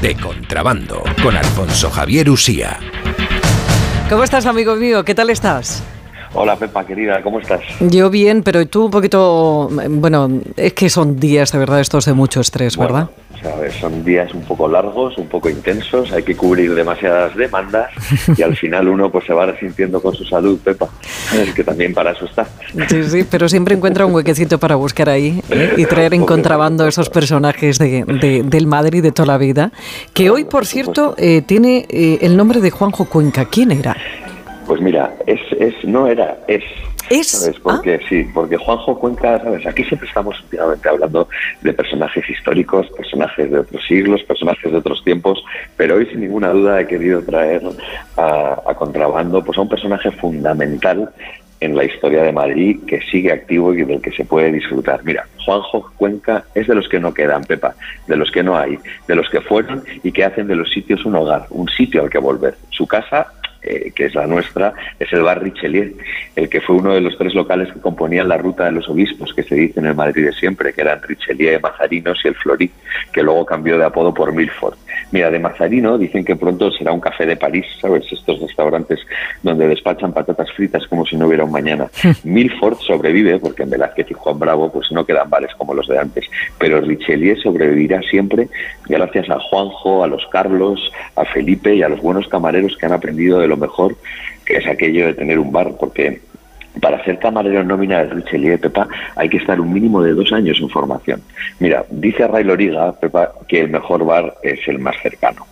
de contrabando con Alfonso Javier Usía. ¿Cómo estás, amigo mío? ¿Qué tal estás? Hola Pepa, querida, ¿cómo estás? Yo bien, pero tú un poquito, bueno, es que son días de verdad estos de mucho estrés, ¿verdad? son días un poco largos, un poco intensos, hay que cubrir demasiadas demandas y al final uno pues se va resintiendo con su salud, Pepa, es que también para eso está. Sí, sí, pero siempre encuentra un huequecito para buscar ahí ¿eh? y traer en contrabando esos personajes de, del Madrid de toda la vida, que hoy, por cierto, eh, tiene eh, el nombre de Juanjo Cuenca. ¿Quién era? Pues mira, es, es no era, es. ¿Es? ¿Sabes? Porque ah. sí, porque Juanjo Cuenca, ¿sabes? Aquí siempre estamos últimamente hablando de personajes históricos, personajes de otros siglos, personajes de otros tiempos, pero hoy sin ninguna duda he querido traer a, a contrabando pues a un personaje fundamental en la historia de Madrid que sigue activo y del que se puede disfrutar. Mira, Juanjo Cuenca es de los que no quedan, Pepa, de los que no hay, de los que fueron y que hacen de los sitios un hogar, un sitio al que volver. Su casa eh, que es la nuestra, es el bar Richelieu, el que fue uno de los tres locales que componían la ruta de los obispos, que se dice en el Madrid de siempre, que eran Richelieu, Mazarinos y el Florit, que luego cambió de apodo por Milford. Mira, de Mazarino dicen que pronto será un café de París, ¿sabes? Estos restaurantes donde despachan patatas fritas como si no hubiera un mañana. Milford sobrevive, porque en Velázquez y Juan Bravo pues no quedan bares como los de antes, pero Richelieu sobrevivirá siempre gracias a Juanjo, a los Carlos, a Felipe y a los buenos camareros que han aprendido de lo mejor es aquello de tener un bar, porque para ser camarero nómina de Richelieu y Pepa hay que estar un mínimo de dos años en formación. Mira, dice Ray Loriga, Pepa, que el mejor bar es el más cercano.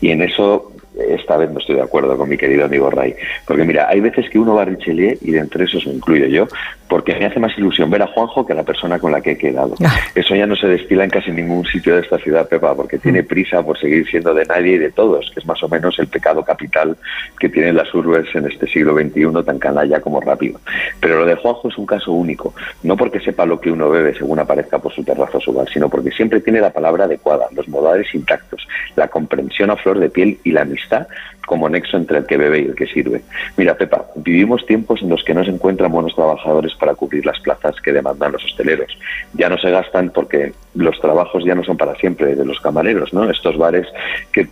Y en eso esta vez no estoy de acuerdo con mi querido amigo Ray. Porque mira, hay veces que uno va a Richelieu y de entre esos me incluyo yo, porque me hace más ilusión ver a Juanjo que a la persona con la que he quedado. Ah. Eso ya no se destila en casi ningún sitio de esta ciudad, Pepa, porque tiene mm. prisa por seguir siendo de nadie y de todos, que es más o menos el pecado capital que tienen las urbes en este siglo XXI tan canalla como rápido. Pero lo de Juanjo es un caso único, no porque sepa lo que uno bebe según aparezca por su terrazo o su bar, sino porque siempre tiene la palabra adecuada, los modales intactos, la comprensión a flor de piel y la amistad como nexo entre el que bebe y el que sirve. Mira, Pepa, vivimos tiempos en los que no se encuentran buenos trabajadores para cubrir las plazas que demandan los hosteleros. Ya no se gastan porque los trabajos ya no son para siempre de los camareros, ¿no? Estos bares que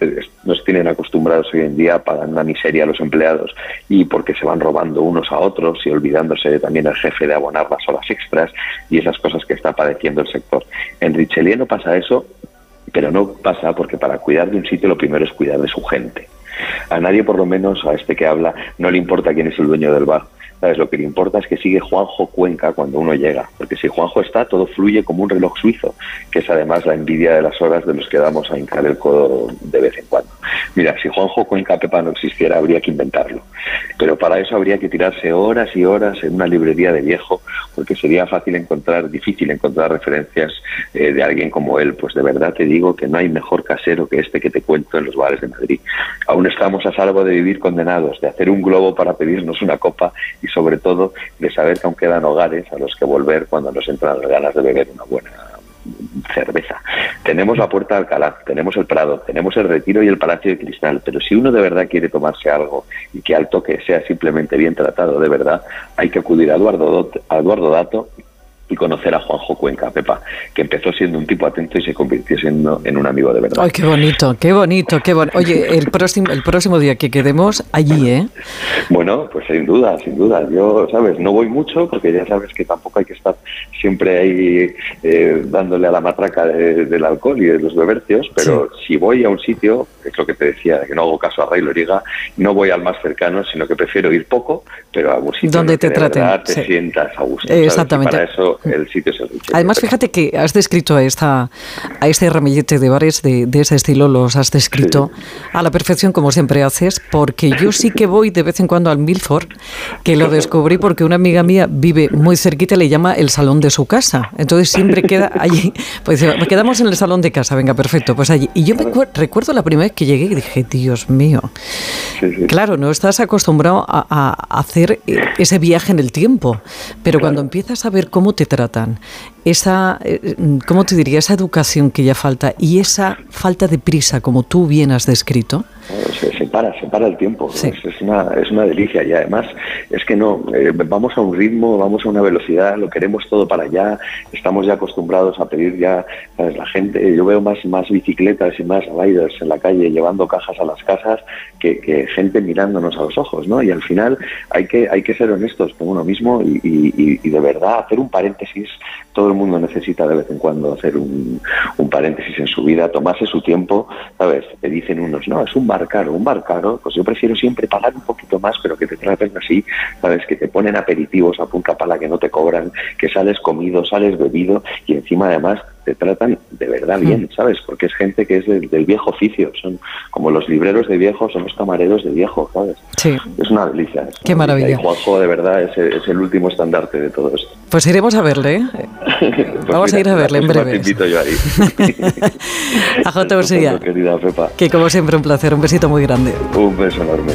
nos tienen acostumbrados hoy en día pagan una miseria a los empleados y porque se van robando unos a otros y olvidándose también el jefe de abonar las horas extras y esas cosas que está padeciendo el sector. En Richelieu no pasa eso, pero no pasa porque para cuidar de un sitio lo primero es cuidar de su gente. A nadie, por lo menos a este que habla, no le importa quién es el dueño del bar. ¿Sabes? Lo que le importa es que sigue Juanjo Cuenca cuando uno llega, porque si Juanjo está, todo fluye como un reloj suizo, que es además la envidia de las horas de los que damos a hincar el codo de vez en cuando. Mira, si Juanjo Cuenca Pepa no existiera, habría que inventarlo. Pero para eso habría que tirarse horas y horas en una librería de viejo, porque sería fácil encontrar, difícil encontrar referencias eh, de alguien como él. Pues de verdad te digo que no hay mejor casero que este que te cuento en los bares de Madrid. Aún estamos a salvo de vivir condenados, de hacer un globo para pedirnos una copa y sobre todo de saber que aún quedan hogares a los que volver cuando nos entran las ganas de beber una buena cerveza. Tenemos la Puerta de Alcalá, tenemos el Prado, tenemos el Retiro y el Palacio de Cristal, pero si uno de verdad quiere tomarse algo y que al toque sea simplemente bien tratado de verdad, hay que acudir a Eduardo, a Eduardo Dato y conocer a Juanjo Cuenca, Pepa, que empezó siendo un tipo atento y se convirtió siendo en un amigo de verdad. Ay, qué bonito, qué bonito, qué bonito. Oye, el próximo, el próximo día que quedemos allí, ¿eh? Bueno, pues sin duda, sin duda. Yo, ¿sabes? No voy mucho porque ya sabes que tampoco hay que estar siempre ahí eh, dándole a la matraca del alcohol y de los bebercios, pero si voy a un sitio, es lo que te decía, que no hago caso a Ray Loriga, no voy al más cercano, sino que prefiero ir poco, pero a un sitio donde te traten, te sientas a gusto. Exactamente. para eso el sitio es el Además, fíjate que has descrito a, esta, a este ramillete de bares de, de ese estilo, los has descrito a la perfección como siempre haces, porque yo sí que voy de vez en cuando al Milford, que lo descubrí porque una amiga mía vive muy cerquita y le llama el salón de su casa. Entonces siempre queda allí. Pues quedamos en el salón de casa, venga, perfecto, pues allí. Y yo me recuerdo la primera vez que llegué y dije, Dios mío. Claro, no estás acostumbrado a, hacer ese viaje en el tiempo, pero cuando empiezas a ver cómo te tratan, esa, eh, ¿cómo te diría? Esa educación que ya falta y esa falta de prisa, como tú bien has descrito, Se, para, se para el tiempo. Es, una, es una delicia y además es que no, eh, vamos a un ritmo, vamos a una velocidad, lo queremos todo para allá, estamos ya acostumbrados a pedir ya, la gente, yo veo más, más bicicletas y más riders en la calle llevando cajas a las casas que, gente mirándonos a los ojos, ¿no? Y al final hay que, hay que ser honestos con uno mismo y, y de verdad hacer un paréntesis, todo el mundo necesita de vez en cuando hacer un, un paréntesis en su vida, tomarse su tiempo, ¿sabes? Te dicen unos, no, es un bar caro, un bar caro, pues yo prefiero siempre pagar un poquito más, pero que te traten así, ¿sabes? Que te ponen aperitivos a punta pala que no te cobran, que sales comido, sales bebido y encima además te tratan de verdad bien, mm. ¿sabes? Porque es gente que es del, viejo oficio, son como los libreros de viejo, son los camareros de viejo, ¿sabes? Sí. Es una delicia. Qué maravilla. Y Juanjo de verdad es, es, el último estandarte de todo esto. Pues iremos a verle, ¿eh? Pues Vamos a ir a verle en breve. Te invito yo ahí. a J. querida Pepa. Que como siempre un placer, un besito muy grande. Un beso enorme.